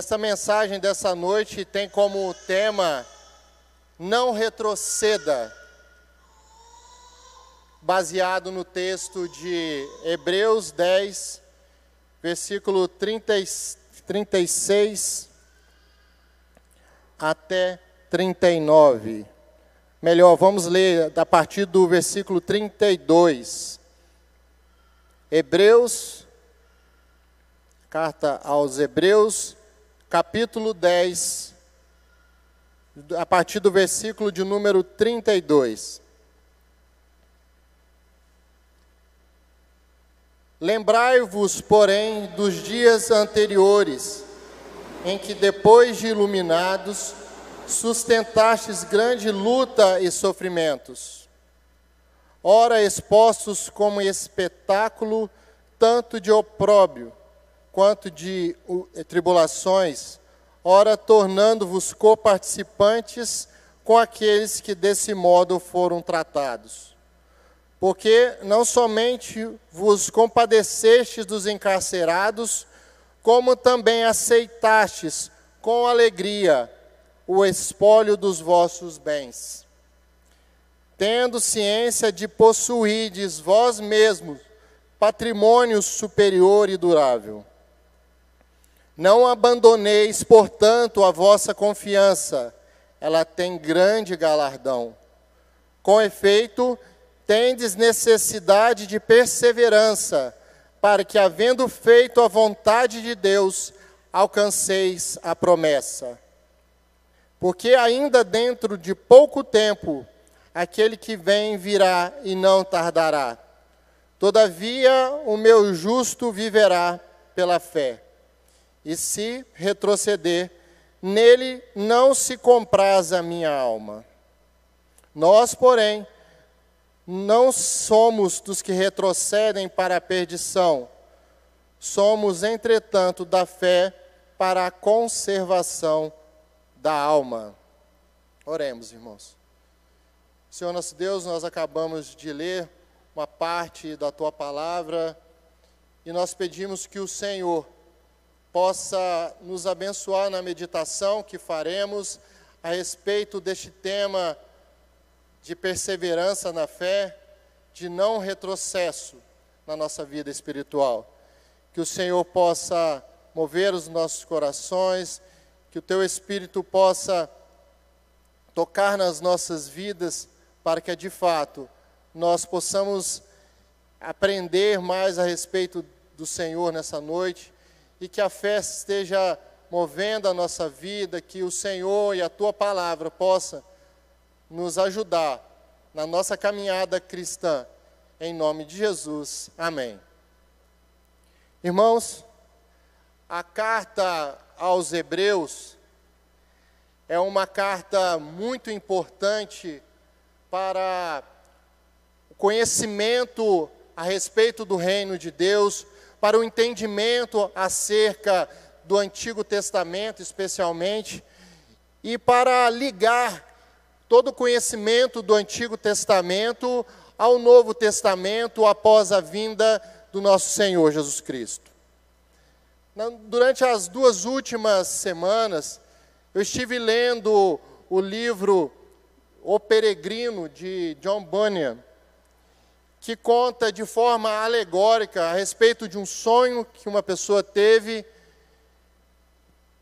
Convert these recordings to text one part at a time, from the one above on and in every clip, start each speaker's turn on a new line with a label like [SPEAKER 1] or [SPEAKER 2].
[SPEAKER 1] essa mensagem dessa noite tem como tema Não retroceda, baseado no texto de Hebreus 10, versículo 30, 36 até 39. Melhor, vamos ler a partir do versículo 32. Hebreus, carta aos Hebreus, capítulo 10, a partir do versículo de número 32. Lembrai-vos, porém, dos dias anteriores, em que, depois de iluminados, sustentastes grande luta e sofrimentos, ora expostos como espetáculo, tanto de opróbrio quanto de tribulações, ora tornando-vos coparticipantes com aqueles que desse modo foram tratados. Porque não somente vos compadecestes dos encarcerados, como também aceitastes com alegria o espólio dos vossos bens. Tendo ciência de possuídes vós mesmos patrimônio superior e durável. Não abandoneis, portanto, a vossa confiança, ela tem grande galardão. Com efeito, tendes necessidade de perseverança, para que, havendo feito a vontade de Deus, alcanceis a promessa. Porque ainda dentro de pouco tempo, aquele que vem virá e não tardará. Todavia, o meu justo viverá pela fé. E se retroceder, nele não se compraz a minha alma. Nós, porém, não somos dos que retrocedem para a perdição, somos, entretanto, da fé para a conservação da alma. Oremos, irmãos. Senhor nosso Deus, nós acabamos de ler uma parte da tua palavra e nós pedimos que o Senhor possa nos abençoar na meditação que faremos a respeito deste tema de perseverança na fé, de não retrocesso na nossa vida espiritual. Que o Senhor possa mover os nossos corações que o teu Espírito possa tocar nas nossas vidas, para que de fato nós possamos aprender mais a respeito do Senhor nessa noite e que a fé esteja movendo a nossa vida, que o Senhor e a tua palavra possa nos ajudar na nossa caminhada cristã. Em nome de Jesus. Amém. Irmãos, a carta aos Hebreus é uma carta muito importante para o conhecimento a respeito do reino de Deus, para o entendimento acerca do Antigo Testamento, especialmente, e para ligar todo o conhecimento do Antigo Testamento ao Novo Testamento após a vinda do nosso Senhor Jesus Cristo. Durante as duas últimas semanas, eu estive lendo o livro O Peregrino, de John Bunyan, que conta de forma alegórica a respeito de um sonho que uma pessoa teve,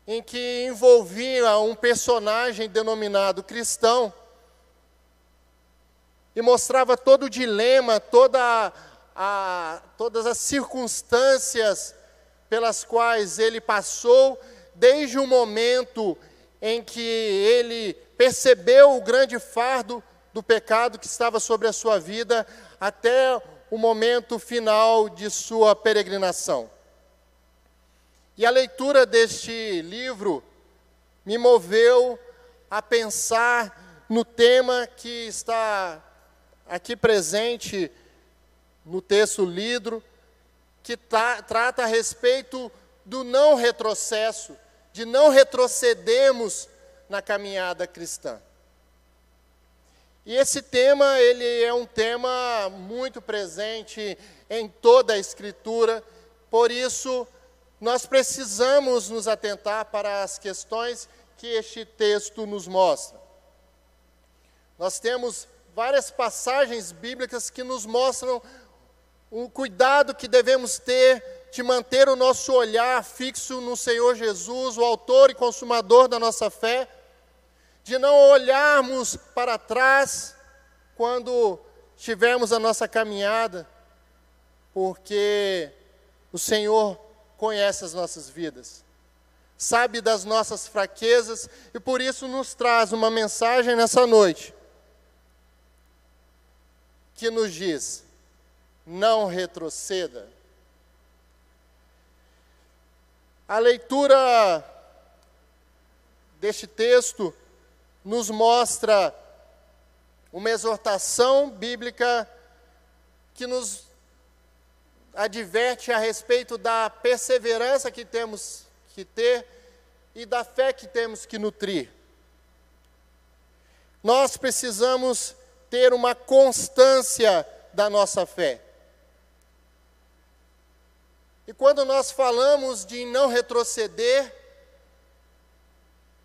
[SPEAKER 1] em que envolvia um personagem denominado cristão, e mostrava todo o dilema, toda a, todas as circunstâncias pelas quais ele passou desde o momento em que ele percebeu o grande fardo do pecado que estava sobre a sua vida até o momento final de sua peregrinação. E a leitura deste livro me moveu a pensar no tema que está aqui presente no texto lido, que tá, trata a respeito do não retrocesso, de não retrocedermos na caminhada cristã. E esse tema, ele é um tema muito presente em toda a escritura, por isso nós precisamos nos atentar para as questões que este texto nos mostra. Nós temos várias passagens bíblicas que nos mostram o cuidado que devemos ter de manter o nosso olhar fixo no Senhor Jesus, o Autor e Consumador da nossa fé, de não olharmos para trás quando estivermos a nossa caminhada, porque o Senhor conhece as nossas vidas, sabe das nossas fraquezas e por isso nos traz uma mensagem nessa noite que nos diz: não retroceda. A leitura deste texto nos mostra uma exortação bíblica que nos adverte a respeito da perseverança que temos que ter e da fé que temos que nutrir. Nós precisamos ter uma constância da nossa fé. E quando nós falamos de não retroceder,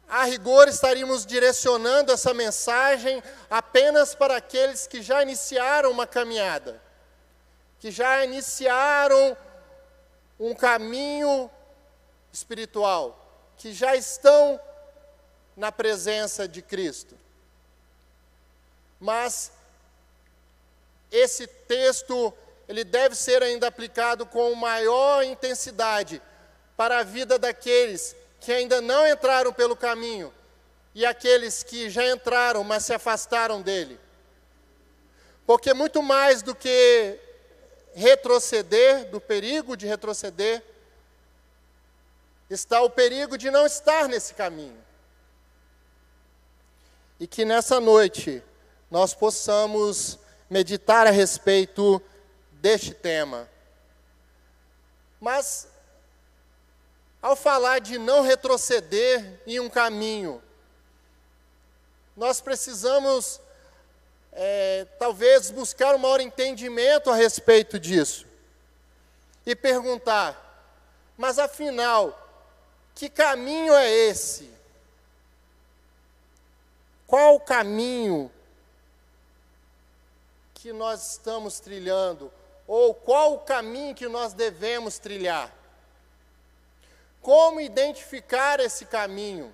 [SPEAKER 1] a rigor estaríamos direcionando essa mensagem apenas para aqueles que já iniciaram uma caminhada que já iniciaram um caminho espiritual, que já estão na presença de Cristo. Mas esse texto ele deve ser ainda aplicado com maior intensidade para a vida daqueles que ainda não entraram pelo caminho e aqueles que já entraram, mas se afastaram dele. Porque muito mais do que retroceder, do perigo de retroceder, está o perigo de não estar nesse caminho. E que nessa noite nós possamos meditar a respeito deste tema. Mas, ao falar de não retroceder em um caminho, nós precisamos é, talvez buscar um maior entendimento a respeito disso e perguntar: mas afinal, que caminho é esse? Qual o caminho que nós estamos trilhando? Ou qual o caminho que nós devemos trilhar? Como identificar esse caminho?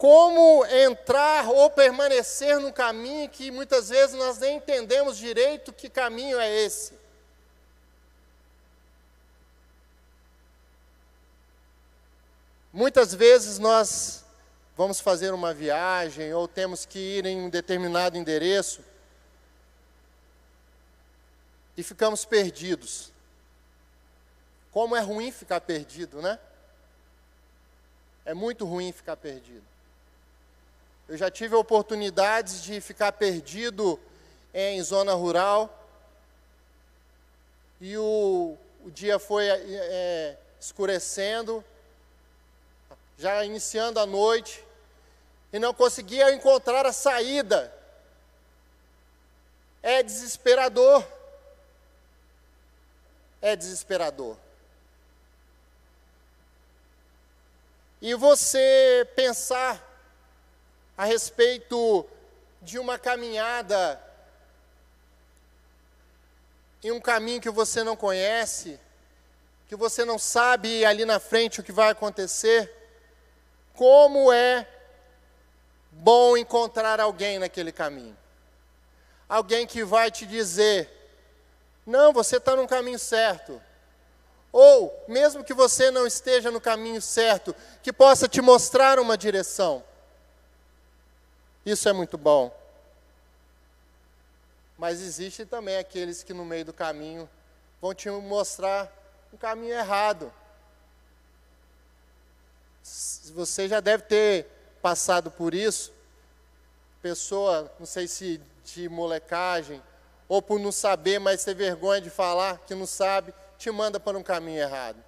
[SPEAKER 1] como entrar ou permanecer no caminho que muitas vezes nós nem entendemos direito que caminho é esse. Muitas vezes nós vamos fazer uma viagem ou temos que ir em um determinado endereço e ficamos perdidos. Como é ruim ficar perdido, né? É muito ruim ficar perdido. Eu já tive oportunidades de ficar perdido em zona rural. E o, o dia foi é, escurecendo, já iniciando a noite, e não conseguia encontrar a saída. É desesperador. É desesperador. E você pensar a respeito de uma caminhada em um caminho que você não conhece, que você não sabe ali na frente o que vai acontecer, como é bom encontrar alguém naquele caminho. Alguém que vai te dizer: não, você está no caminho certo. Ou, mesmo que você não esteja no caminho certo, que possa te mostrar uma direção. Isso é muito bom. Mas existe também aqueles que no meio do caminho vão te mostrar um caminho errado. Você já deve ter passado por isso. Pessoa, não sei se de molecagem, ou por não saber, mas ter vergonha de falar que não sabe, te manda para um caminho errado.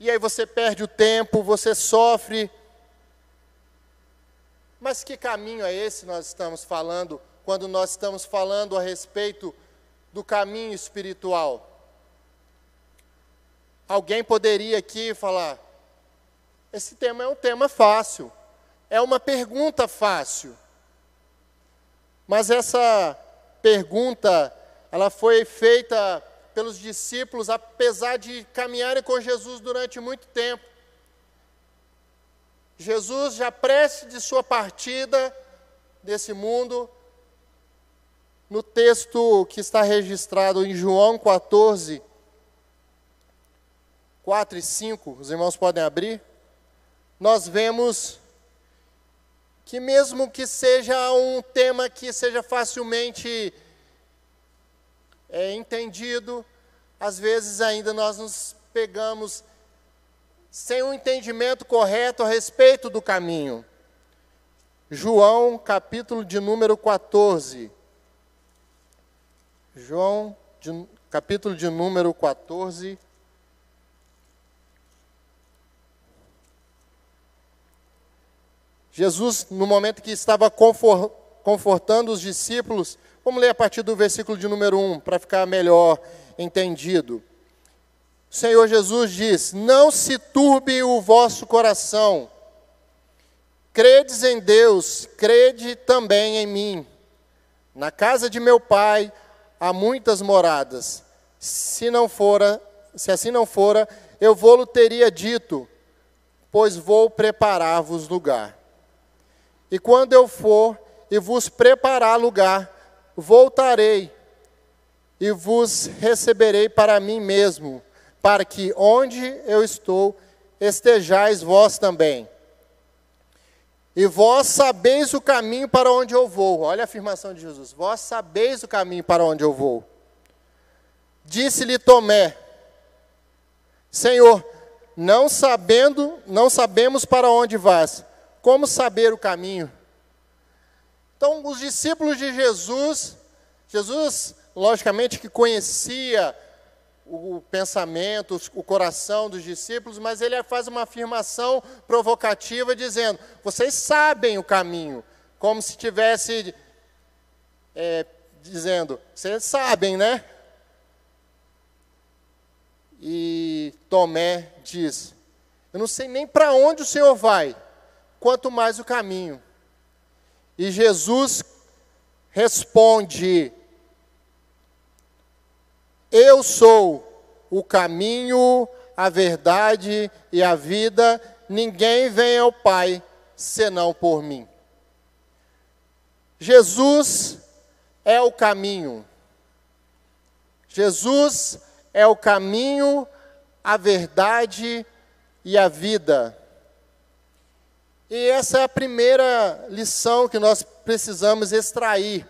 [SPEAKER 1] E aí você perde o tempo, você sofre mas que caminho é esse nós estamos falando quando nós estamos falando a respeito do caminho espiritual. Alguém poderia aqui falar: esse tema é um tema fácil, é uma pergunta fácil. Mas essa pergunta, ela foi feita pelos discípulos, apesar de caminharem com Jesus durante muito tempo. Jesus, já prestes de sua partida desse mundo, no texto que está registrado em João 14, 4 e 5, os irmãos podem abrir, nós vemos que, mesmo que seja um tema que seja facilmente é, entendido, às vezes ainda nós nos pegamos sem um entendimento correto a respeito do caminho. João, capítulo de número 14. João, de, capítulo de número 14. Jesus, no momento que estava confortando os discípulos, vamos ler a partir do versículo de número 1, para ficar melhor entendido. O Senhor Jesus diz: Não se turbe o vosso coração. Credes em Deus, crede também em mim. Na casa de meu pai há muitas moradas. Se não fora, se assim não fora, eu vou-lo teria dito, pois vou preparar-vos lugar. E quando eu for e vos preparar lugar, voltarei e vos receberei para mim mesmo, para que onde eu estou estejais vós também. E vós sabeis o caminho para onde eu vou. Olha a afirmação de Jesus. Vós sabeis o caminho para onde eu vou. Disse-lhe Tomé: Senhor, não sabendo, não sabemos para onde vas. Como saber o caminho? Então, os discípulos de Jesus, Jesus, logicamente que conhecia o pensamento, o coração dos discípulos, mas ele faz uma afirmação provocativa dizendo: vocês sabem o caminho, como se tivesse é, dizendo, vocês sabem, né? E Tomé diz: Eu não sei nem para onde o Senhor vai, quanto mais o caminho. E Jesus responde: eu sou o caminho, a verdade e a vida, ninguém vem ao Pai senão por mim. Jesus é o caminho. Jesus é o caminho, a verdade e a vida. E essa é a primeira lição que nós precisamos extrair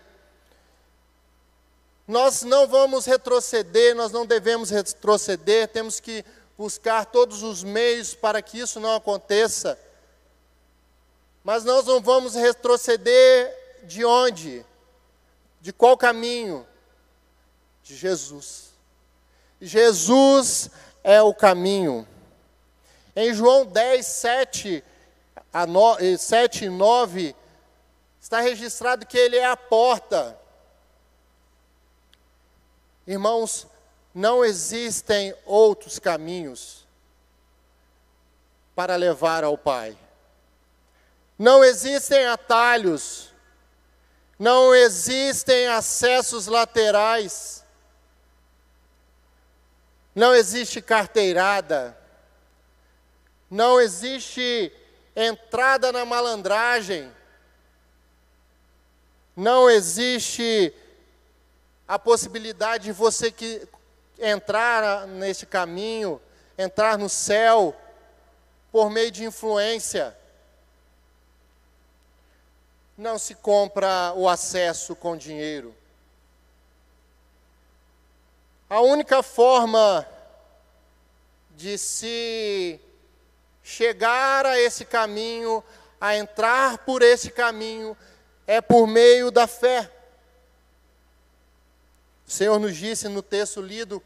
[SPEAKER 1] nós não vamos retroceder, nós não devemos retroceder, temos que buscar todos os meios para que isso não aconteça. Mas nós não vamos retroceder de onde? De qual caminho? De Jesus. Jesus é o caminho. Em João 10, 7, a 7 e 9, está registrado que ele é a porta. Irmãos, não existem outros caminhos para levar ao Pai. Não existem atalhos, não existem acessos laterais, não existe carteirada, não existe entrada na malandragem, não existe a possibilidade de você que entrar neste caminho, entrar no céu por meio de influência. Não se compra o acesso com dinheiro. A única forma de se chegar a esse caminho, a entrar por esse caminho, é por meio da fé. O Senhor nos disse no texto lido: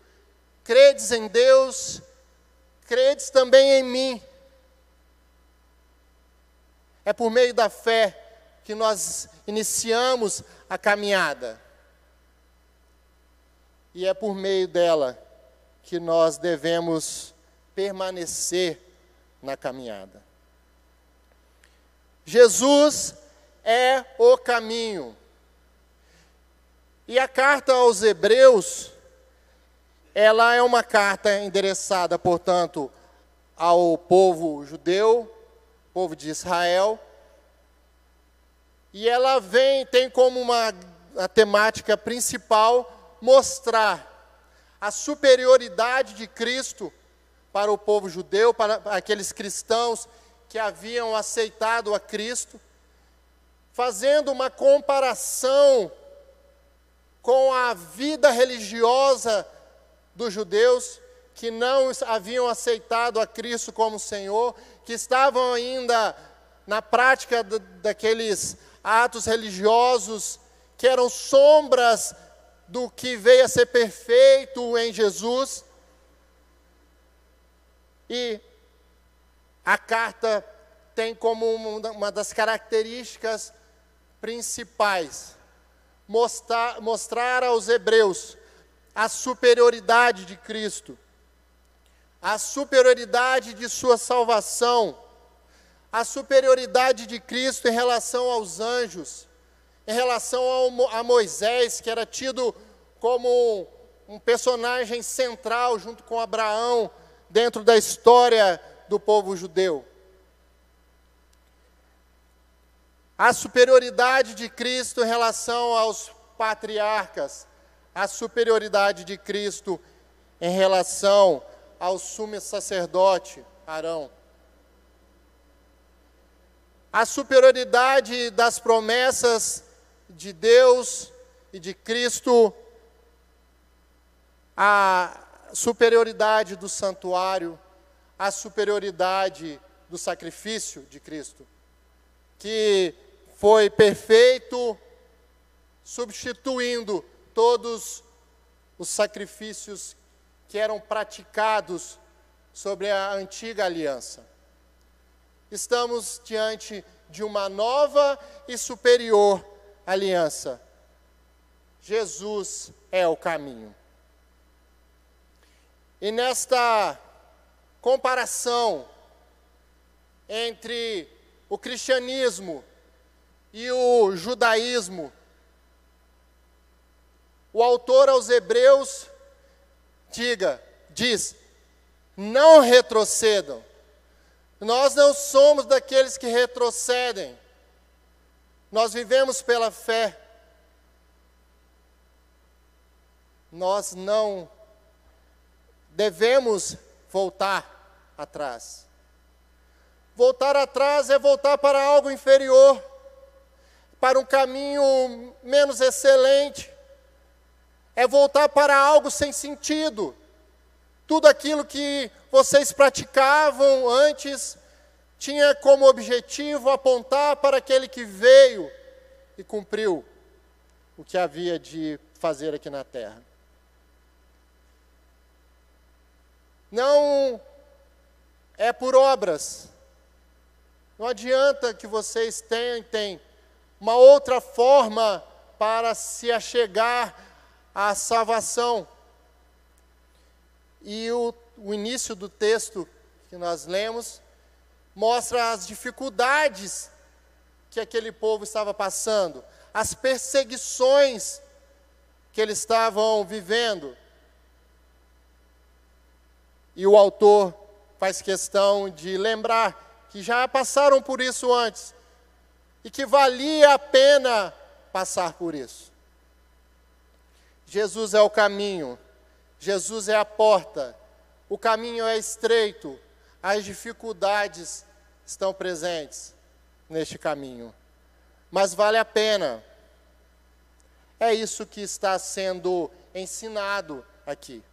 [SPEAKER 1] credes em Deus, credes também em mim. É por meio da fé que nós iniciamos a caminhada. e é por meio dela que nós devemos permanecer na caminhada. Jesus é o caminho. E a carta aos Hebreus, ela é uma carta endereçada, portanto, ao povo judeu, povo de Israel. E ela vem, tem como uma a temática principal mostrar a superioridade de Cristo para o povo judeu, para aqueles cristãos que haviam aceitado a Cristo, fazendo uma comparação com a vida religiosa dos judeus que não haviam aceitado a Cristo como Senhor, que estavam ainda na prática daqueles atos religiosos que eram sombras do que veio a ser perfeito em Jesus. E a carta tem como uma das características principais mostrar, mostrar aos hebreus a superioridade de Cristo, a superioridade de sua salvação, a superioridade de Cristo em relação aos anjos, em relação ao, a Moisés, que era tido como um personagem central junto com Abraão dentro da história do povo judeu. a superioridade de Cristo em relação aos patriarcas, a superioridade de Cristo em relação ao sumo sacerdote Arão. A superioridade das promessas de Deus e de Cristo, a superioridade do santuário, a superioridade do sacrifício de Cristo, que foi perfeito, substituindo todos os sacrifícios que eram praticados sobre a antiga aliança. Estamos diante de uma nova e superior aliança. Jesus é o caminho. E nesta comparação entre o cristianismo e o judaísmo. O autor aos Hebreus diga, diz: não retrocedam. Nós não somos daqueles que retrocedem. Nós vivemos pela fé. Nós não devemos voltar atrás. Voltar atrás é voltar para algo inferior para um caminho menos excelente, é voltar para algo sem sentido. Tudo aquilo que vocês praticavam antes tinha como objetivo apontar para aquele que veio e cumpriu o que havia de fazer aqui na terra. Não é por obras. Não adianta que vocês tentem uma outra forma para se achegar à salvação. E o, o início do texto que nós lemos mostra as dificuldades que aquele povo estava passando, as perseguições que eles estavam vivendo. E o autor faz questão de lembrar que já passaram por isso antes, e que valia a pena passar por isso. Jesus é o caminho, Jesus é a porta, o caminho é estreito, as dificuldades estão presentes neste caminho, mas vale a pena. É isso que está sendo ensinado aqui.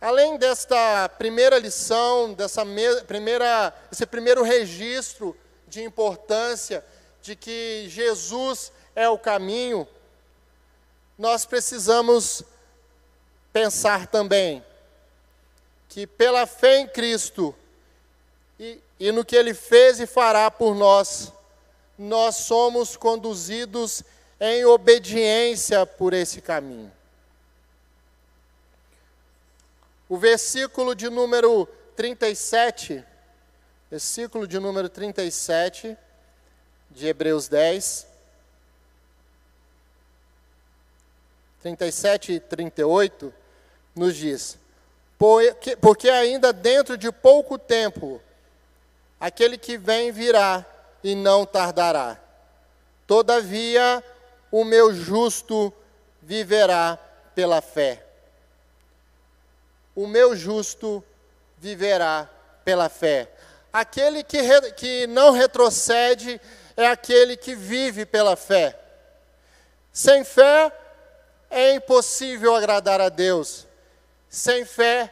[SPEAKER 1] Além desta primeira lição, dessa primeira, esse primeiro registro de importância de que Jesus é o caminho, nós precisamos pensar também que pela fé em Cristo e, e no que Ele fez e fará por nós, nós somos conduzidos em obediência por esse caminho. O versículo de número 37, versículo de número 37 de Hebreus 10, 37 e 38, nos diz: Porque ainda dentro de pouco tempo, aquele que vem virá e não tardará. Todavia, o meu justo viverá pela fé. O meu justo viverá pela fé. Aquele que, re, que não retrocede é aquele que vive pela fé. Sem fé é impossível agradar a Deus. Sem fé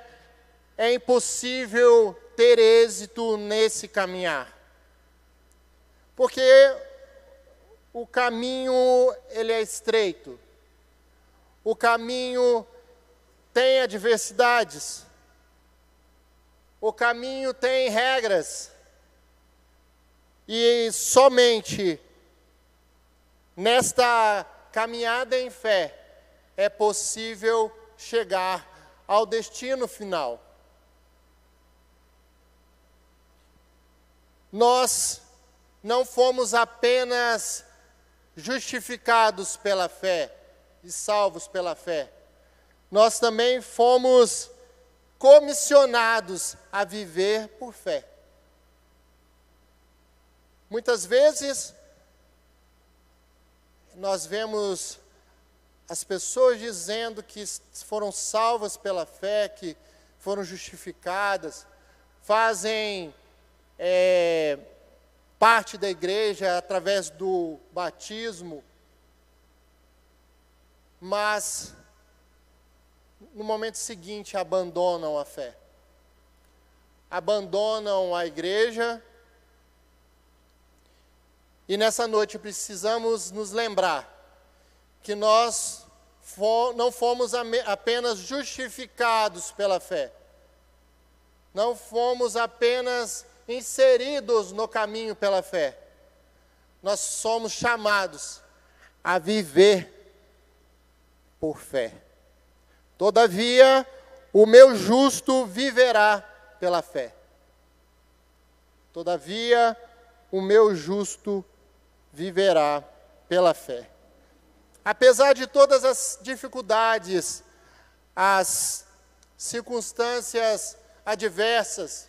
[SPEAKER 1] é impossível ter êxito nesse caminhar. Porque o caminho ele é estreito. O caminho tem adversidades. O caminho tem regras. E somente nesta caminhada em fé é possível chegar ao destino final. Nós não fomos apenas justificados pela fé e salvos pela fé, nós também fomos comissionados a viver por fé. Muitas vezes, nós vemos as pessoas dizendo que foram salvas pela fé, que foram justificadas, fazem é, parte da igreja através do batismo, mas no momento seguinte abandonam a fé, abandonam a igreja. E nessa noite precisamos nos lembrar que nós não fomos apenas justificados pela fé, não fomos apenas inseridos no caminho pela fé, nós somos chamados a viver por fé. Todavia, o meu justo viverá pela fé. Todavia, o meu justo viverá pela fé. Apesar de todas as dificuldades, as circunstâncias adversas,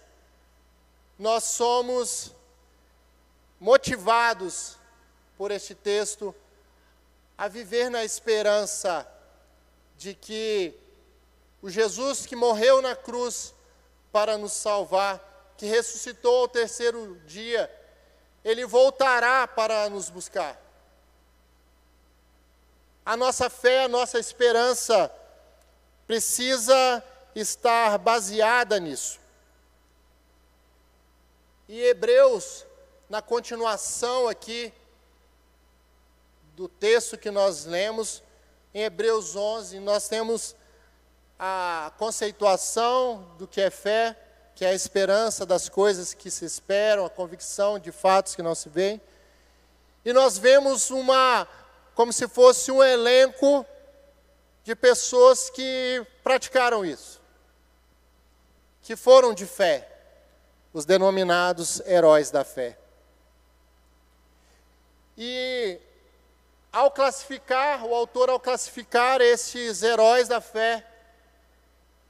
[SPEAKER 1] nós somos motivados por este texto a viver na esperança de que o Jesus que morreu na cruz para nos salvar, que ressuscitou ao terceiro dia, ele voltará para nos buscar. A nossa fé, a nossa esperança precisa estar baseada nisso. E Hebreus, na continuação aqui do texto que nós lemos, em Hebreus 11, nós temos a conceituação do que é fé, que é a esperança das coisas que se esperam, a convicção de fatos que não se veem. E nós vemos uma como se fosse um elenco de pessoas que praticaram isso, que foram de fé, os denominados heróis da fé. E ao classificar, o autor, ao classificar esses heróis da fé,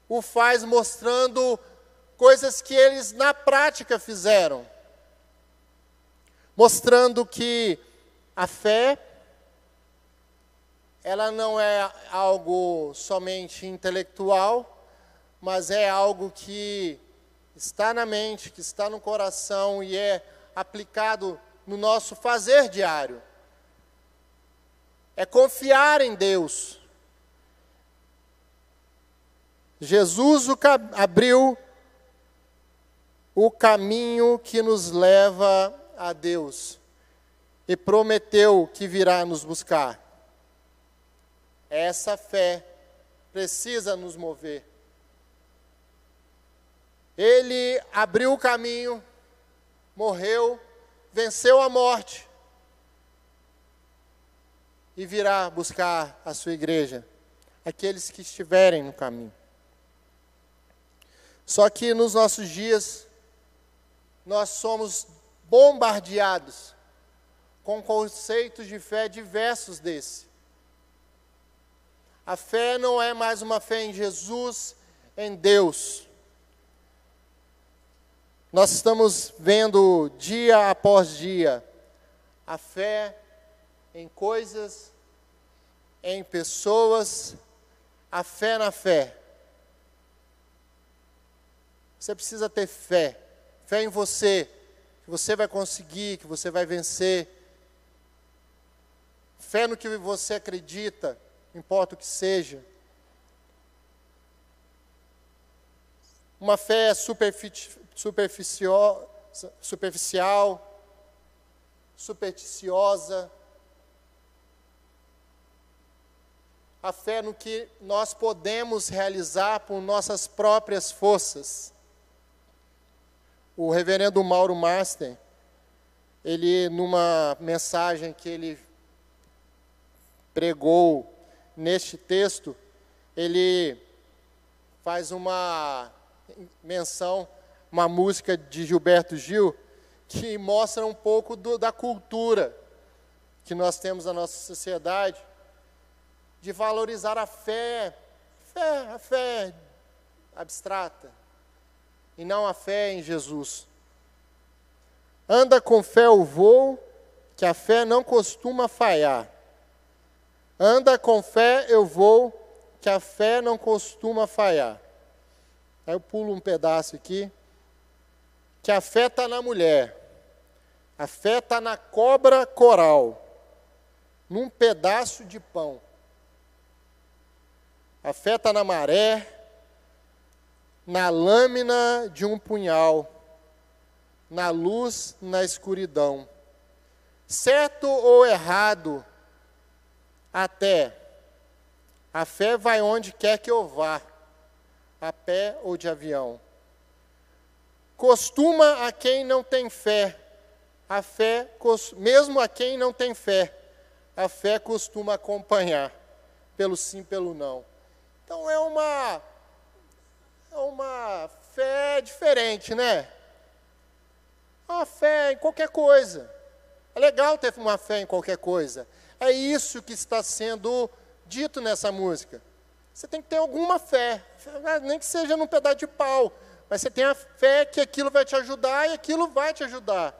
[SPEAKER 1] o faz mostrando coisas que eles na prática fizeram, mostrando que a fé ela não é algo somente intelectual, mas é algo que está na mente, que está no coração e é aplicado no nosso fazer diário. É confiar em Deus. Jesus abriu o caminho que nos leva a Deus e prometeu que virá nos buscar. Essa fé precisa nos mover. Ele abriu o caminho, morreu, venceu a morte e virá buscar a sua igreja, aqueles que estiverem no caminho. Só que nos nossos dias, nós somos bombardeados com conceitos de fé diversos desse. A fé não é mais uma fé em Jesus, em Deus. Nós estamos vendo dia após dia a fé em coisas, em pessoas, a fé na fé. Você precisa ter fé, fé em você, que você vai conseguir, que você vai vencer. Fé no que você acredita importa o que seja. Uma fé superficial, superficial supersticiosa. A fé no que nós podemos realizar por nossas próprias forças. O reverendo Mauro Master, ele, numa mensagem que ele pregou neste texto, ele faz uma menção, uma música de Gilberto Gil, que mostra um pouco do, da cultura que nós temos na nossa sociedade, de valorizar a fé, fé, a fé abstrata, e não a fé em Jesus. Anda com fé o voo, que a fé não costuma falhar. Anda com fé, eu vou, que a fé não costuma falhar. Aí eu pulo um pedaço aqui. Que a fé está na mulher. A fé está na cobra coral. Num pedaço de pão. A fé está na maré. Na lâmina de um punhal. Na luz, na escuridão. Certo ou errado, até. A fé vai onde quer que eu vá, a pé ou de avião. Costuma a quem não tem fé, a fé, mesmo a quem não tem fé, a fé costuma acompanhar, pelo sim, pelo não. Então é uma, é uma fé diferente, né? Uma fé em qualquer coisa. É legal ter uma fé em qualquer coisa. É isso que está sendo dito nessa música. Você tem que ter alguma fé, nem que seja num pedaço de pau, mas você tem a fé que aquilo vai te ajudar e aquilo vai te ajudar.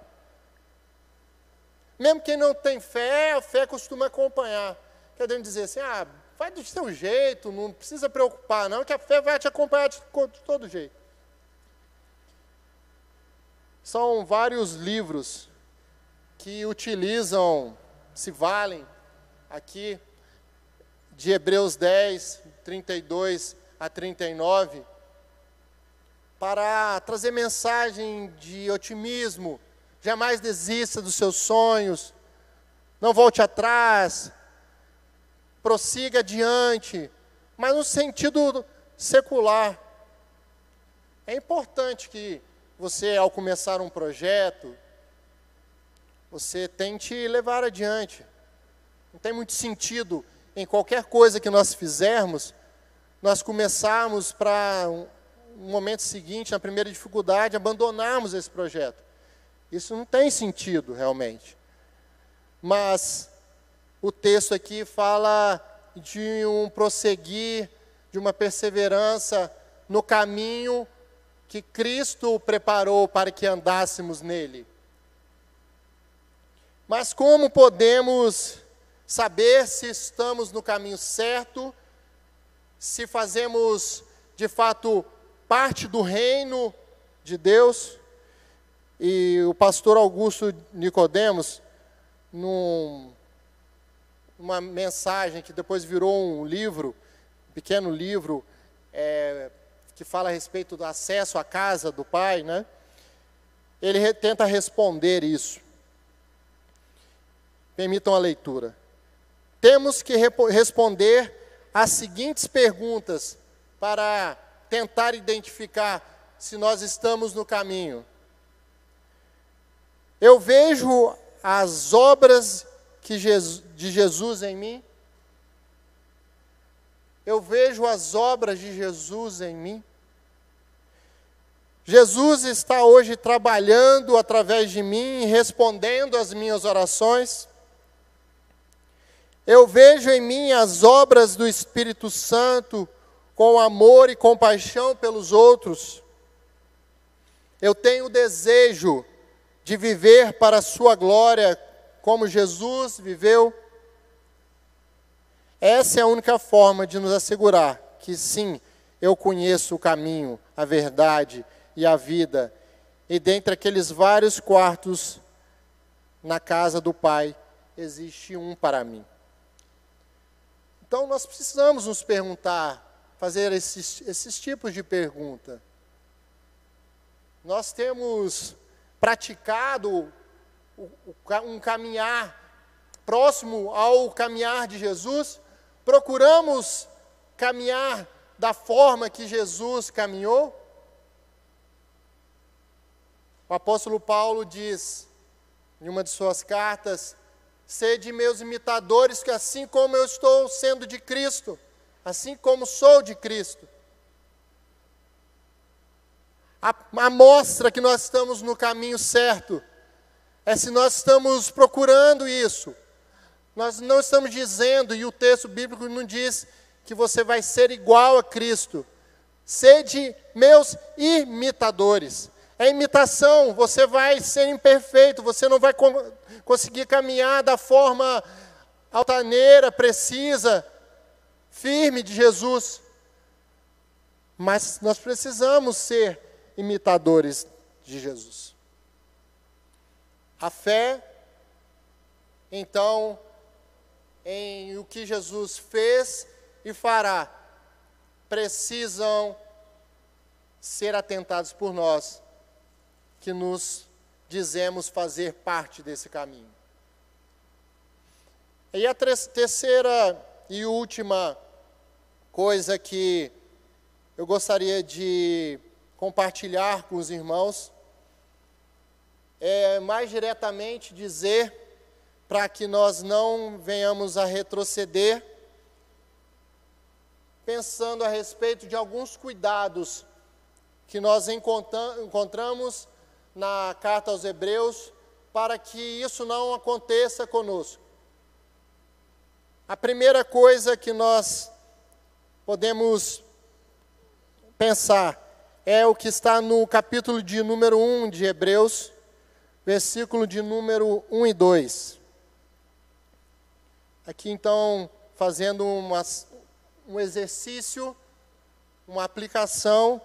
[SPEAKER 1] Mesmo quem não tem fé, a fé costuma acompanhar. Quer dizer assim, ah, vai do seu jeito, não precisa preocupar, não, que a fé vai te acompanhar de, todo jeito. São vários livros que utilizam se valem aqui de Hebreus 10, 32 a 39, para trazer mensagem de otimismo. Jamais desista dos seus sonhos, não volte atrás, prossiga adiante, mas no sentido secular. É importante que você, ao começar um projeto, você tente levar adiante. Não tem muito sentido em qualquer coisa que nós fizermos, nós começarmos para um, um momento seguinte, na primeira dificuldade, abandonarmos esse projeto. Isso não tem sentido realmente. Mas o texto aqui fala de um prosseguir, de uma perseverança no caminho que Cristo preparou para que andássemos nele. Mas como podemos saber se estamos no caminho certo, se fazemos de fato parte do reino de Deus? E o pastor Augusto Nicodemos, num, numa mensagem que depois virou um livro, um pequeno livro, é, que fala a respeito do acesso à casa do Pai, né? Ele tenta responder isso. Permitam a leitura. Temos que responder as seguintes perguntas para tentar identificar se nós estamos no caminho. Eu vejo as obras de Jesus em mim? Eu vejo as obras de Jesus em mim? Jesus está hoje trabalhando através de mim, respondendo às minhas orações. Eu vejo em mim as obras do Espírito Santo com amor e compaixão pelos outros. Eu tenho o desejo de viver para a Sua glória, como Jesus viveu. Essa é a única forma de nos assegurar que sim, eu conheço o caminho, a verdade e a vida. E dentre aqueles vários quartos na casa do Pai, existe um para mim. Então nós precisamos nos perguntar, fazer esses, esses tipos de pergunta. Nós temos praticado um caminhar próximo ao caminhar de Jesus? Procuramos caminhar da forma que Jesus caminhou? O apóstolo Paulo diz em uma de suas cartas: Sede meus imitadores, que assim como eu estou sendo de Cristo, assim como sou de Cristo. A, a mostra que nós estamos no caminho certo é se nós estamos procurando isso. Nós não estamos dizendo, e o texto bíblico não diz que você vai ser igual a Cristo. Sede meus imitadores. É imitação, você vai ser imperfeito, você não vai conseguir caminhar da forma altaneira, precisa, firme de Jesus. Mas nós precisamos ser imitadores de Jesus. A fé, então, em o que Jesus fez e fará, precisam ser atentados por nós que nos dizemos fazer parte desse caminho. E a terceira e última coisa que eu gostaria de compartilhar com os irmãos é mais diretamente dizer para que nós não venhamos a retroceder, pensando a respeito de alguns cuidados que nós encontramos na carta aos Hebreus para que isso não aconteça conosco. A primeira coisa que nós podemos pensar é o que está no capítulo de número 1 de Hebreus, versículo de número 1 e 2. Aqui então, fazendo uma, um exercício, uma aplicação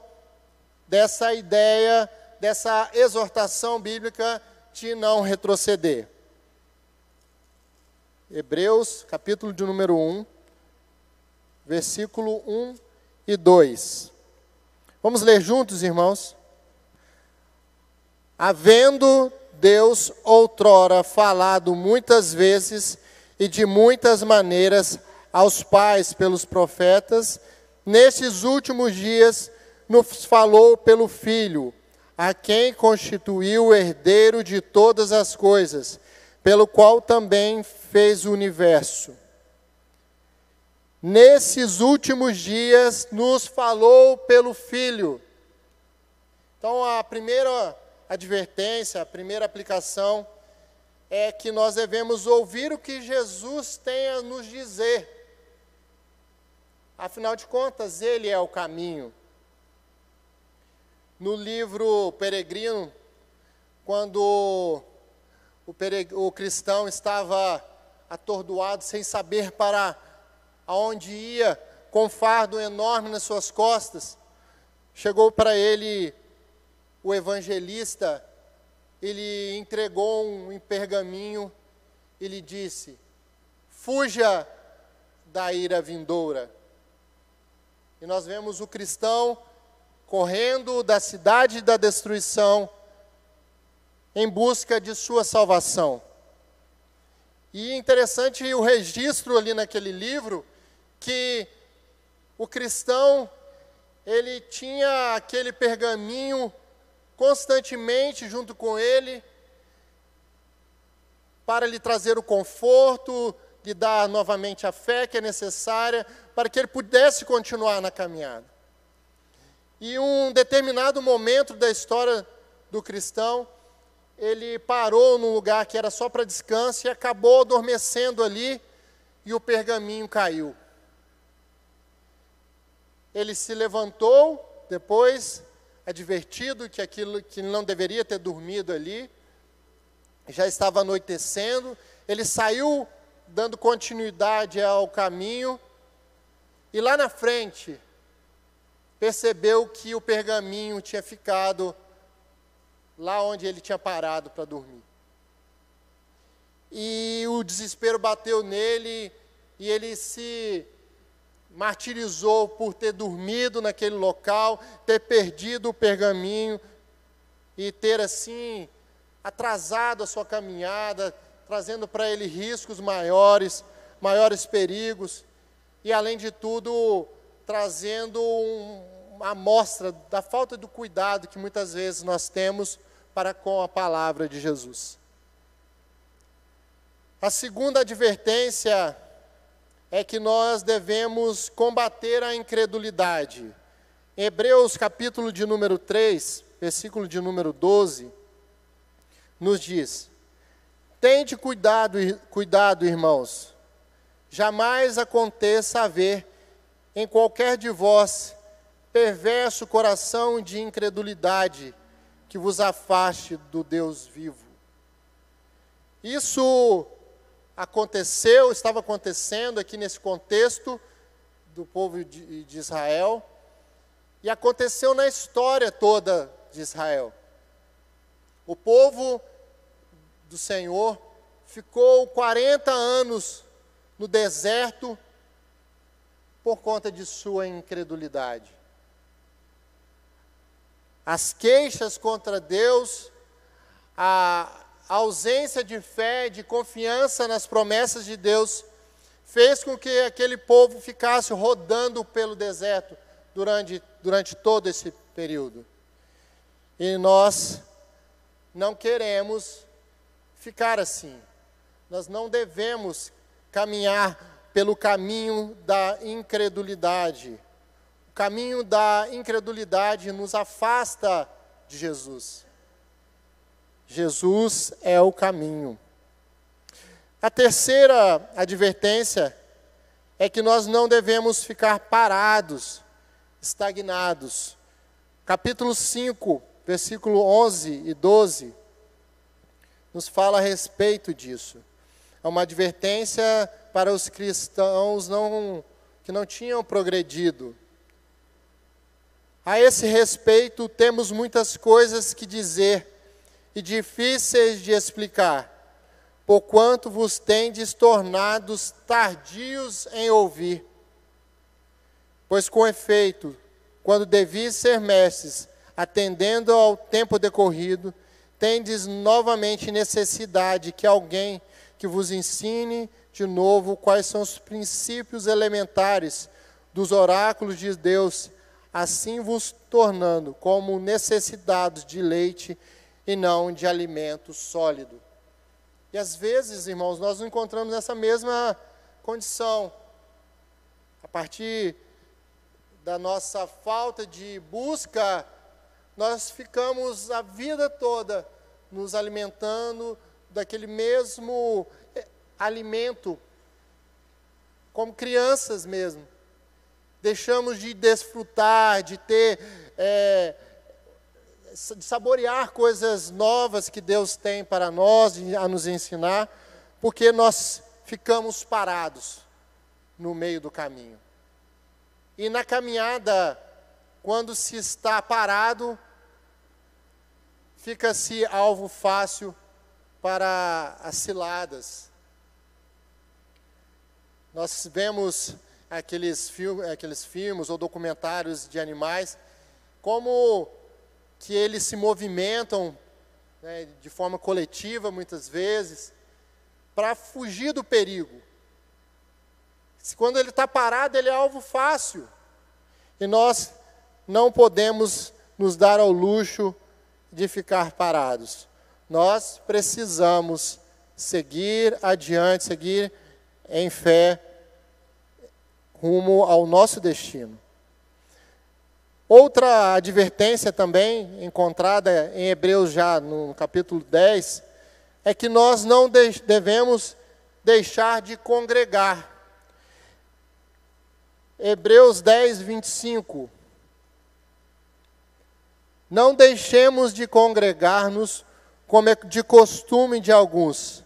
[SPEAKER 1] dessa ideia dessa exortação bíblica de não retroceder. Hebreus, capítulo de número 1, versículo 1 e 2. Vamos ler juntos, irmãos? Havendo Deus outrora falado muitas vezes e de muitas maneiras aos pais pelos profetas, nesses últimos dias nos falou pelo Filho a quem constituiu o herdeiro de todas as coisas, pelo qual também fez o universo. Nesses últimos dias nos falou pelo Filho. Então, a primeira advertência, a primeira aplicação é que nós devemos ouvir o que Jesus tem a nos dizer. Afinal de contas, Ele é o caminho. No livro Peregrino, quando o, pereg... o cristão estava atordoado, sem saber para aonde ia, com um fardo enorme nas suas costas, chegou para ele o evangelista, ele entregou um pergaminho e lhe disse: Fuja da ira vindoura. E nós vemos o cristão correndo da cidade da destruição em busca de sua salvação. E interessante o registro ali naquele livro que o cristão ele tinha aquele pergaminho constantemente junto com ele para lhe trazer o conforto, lhe dar novamente a fé que é necessária para que ele pudesse continuar na caminhada. E um determinado momento da história do cristão, ele parou num lugar que era só para descanso e acabou adormecendo ali e o pergaminho caiu. Ele se levantou depois, advertido que aquilo que não deveria ter dormido ali, já estava anoitecendo, ele saiu dando continuidade ao caminho e lá na frente percebeu que o pergaminho tinha ficado lá onde ele tinha parado para dormir. E o desespero bateu nele e ele se martirizou por ter dormido naquele local, ter perdido o pergaminho e ter assim atrasado a sua caminhada, trazendo para ele riscos maiores, maiores perigos e além de tudo trazendo um, uma amostra da falta do cuidado que muitas vezes nós temos para com a palavra de Jesus. A segunda advertência é que nós devemos combater a incredulidade. Hebreus capítulo de número 3, versículo de número 12, nos diz: Tente cuidado, cuidado, irmãos, jamais aconteça haver em qualquer de vós perverso coração de incredulidade que vos afaste do Deus vivo. Isso aconteceu, estava acontecendo aqui nesse contexto do povo de, de Israel, e aconteceu na história toda de Israel. O povo do Senhor ficou 40 anos no deserto por conta de sua incredulidade. As queixas contra Deus, a ausência de fé, de confiança nas promessas de Deus, fez com que aquele povo ficasse rodando pelo deserto durante, durante todo esse período. E nós não queremos ficar assim. Nós não devemos caminhar pelo caminho da incredulidade. O caminho da incredulidade nos afasta de Jesus. Jesus é o caminho. A terceira advertência é que nós não devemos ficar parados, estagnados. Capítulo 5, versículo 11 e 12, nos fala a respeito disso. É uma advertência para os cristãos não, que não tinham progredido. A esse respeito, temos muitas coisas que dizer e difíceis de explicar, porquanto vos tendes tornados tardios em ouvir. Pois com efeito, quando devis ser mestres, atendendo ao tempo decorrido, tendes novamente necessidade que alguém que vos ensine de novo quais são os princípios elementares dos oráculos de Deus, assim vos tornando como necessitados de leite não de alimento sólido. E às vezes, irmãos, nós nos encontramos nessa mesma condição. A partir da nossa falta de busca, nós ficamos a vida toda nos alimentando daquele mesmo eh, alimento, como crianças mesmo. Deixamos de desfrutar, de ter, é, de saborear coisas novas que Deus tem para nós, a nos ensinar, porque nós ficamos parados no meio do caminho. E na caminhada, quando se está parado, fica-se alvo fácil para as ciladas. Nós vemos aqueles, aqueles filmes ou documentários de animais, como que eles se movimentam né, de forma coletiva, muitas vezes, para fugir do perigo. Quando ele está parado, ele é alvo fácil. E nós não podemos nos dar ao luxo de ficar parados nós precisamos seguir adiante, seguir em fé rumo ao nosso destino. Outra advertência também encontrada em Hebreus já no capítulo 10 é que nós não devemos deixar de congregar. Hebreus 10, 25. Não deixemos de congregar-nos, como é de costume de alguns.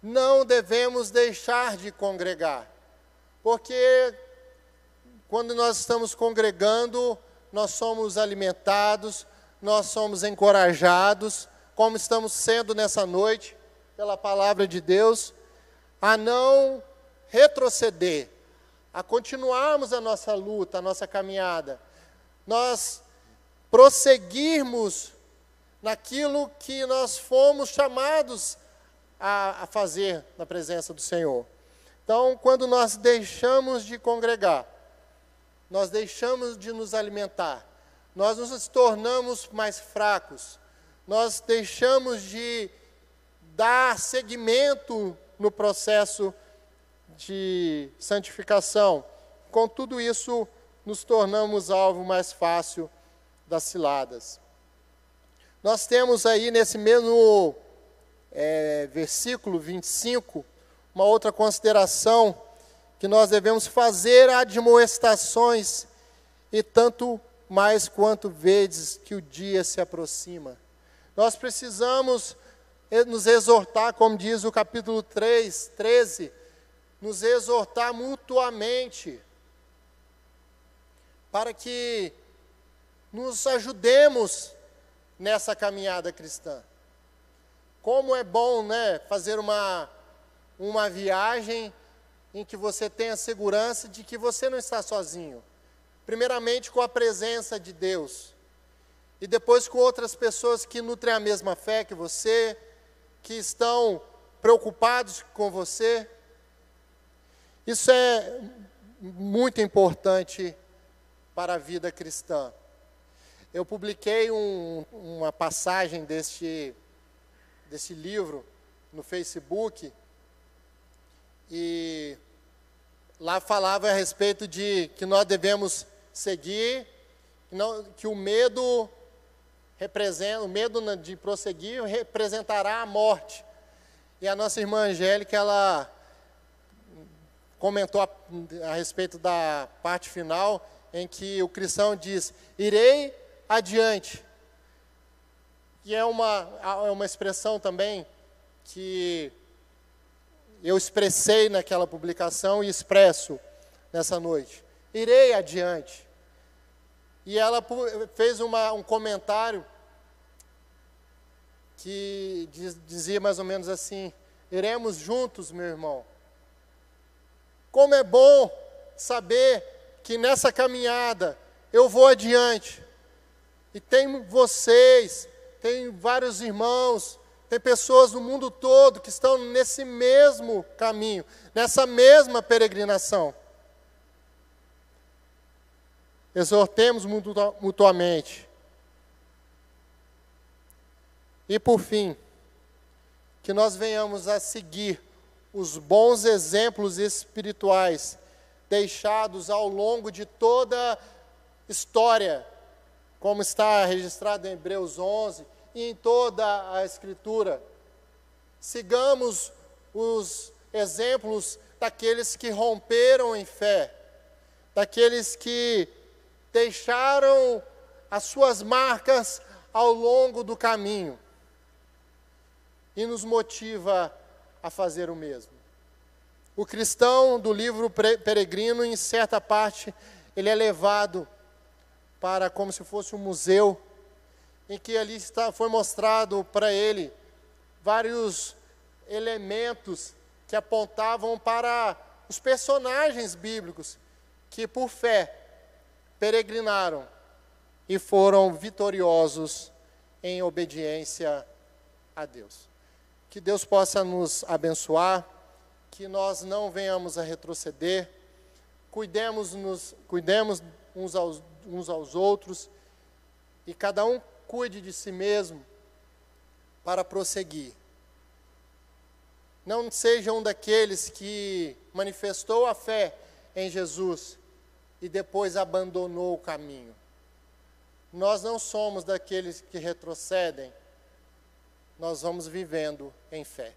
[SPEAKER 1] Não devemos deixar de congregar, porque quando nós estamos congregando, nós somos alimentados, nós somos encorajados, como estamos sendo nessa noite, pela palavra de Deus, a não retroceder, a continuarmos a nossa luta, a nossa caminhada nós prosseguirmos naquilo que nós fomos chamados a, a fazer na presença do Senhor. Então, quando nós deixamos de congregar, nós deixamos de nos alimentar, nós nos tornamos mais fracos, nós deixamos de dar seguimento no processo de santificação. Com tudo isso, nos tornamos alvo mais fácil das ciladas. Nós temos aí nesse mesmo é, versículo 25, uma outra consideração que nós devemos fazer admoestações e tanto mais quanto vezes que o dia se aproxima. Nós precisamos nos exortar, como diz o capítulo 3, 13, nos exortar mutuamente para que nos ajudemos nessa caminhada cristã. Como é bom, né, fazer uma uma viagem em que você tenha segurança de que você não está sozinho. Primeiramente com a presença de Deus. E depois com outras pessoas que nutrem a mesma fé que você, que estão preocupados com você. Isso é muito importante para a vida cristã. Eu publiquei um, uma passagem deste, desse livro no Facebook e lá falava a respeito de que nós devemos seguir, que, não, que o medo representa, o medo de prosseguir representará a morte. E a nossa irmã Angélica, ela comentou a, a respeito da parte final em que o cristão diz: Irei adiante. E é uma, é uma expressão também que eu expressei naquela publicação e expresso nessa noite. Irei adiante. E ela fez uma, um comentário que diz, dizia mais ou menos assim: Iremos juntos, meu irmão. Como é bom saber que nessa caminhada eu vou adiante. E tem vocês, tem vários irmãos, tem pessoas no mundo todo que estão nesse mesmo caminho, nessa mesma peregrinação. Exortemos mutuamente. E por fim, que nós venhamos a seguir os bons exemplos espirituais deixados ao longo de toda a história, como está registrado em Hebreus 11 e em toda a Escritura. Sigamos os exemplos daqueles que romperam em fé, daqueles que deixaram as suas marcas ao longo do caminho e nos motiva a fazer o mesmo. O cristão do livro Peregrino, em certa parte, ele é levado para como se fosse um museu, em que ali está, foi mostrado para ele vários elementos que apontavam para os personagens bíblicos que, por fé, peregrinaram e foram vitoriosos em obediência a Deus. Que Deus possa nos abençoar que nós não venhamos a retroceder, cuidemos, nos, cuidemos uns, aos, uns aos outros e cada um cuide de si mesmo para prosseguir. Não seja um daqueles que manifestou a fé em Jesus e depois abandonou o caminho. Nós não somos daqueles que retrocedem, nós vamos vivendo em fé.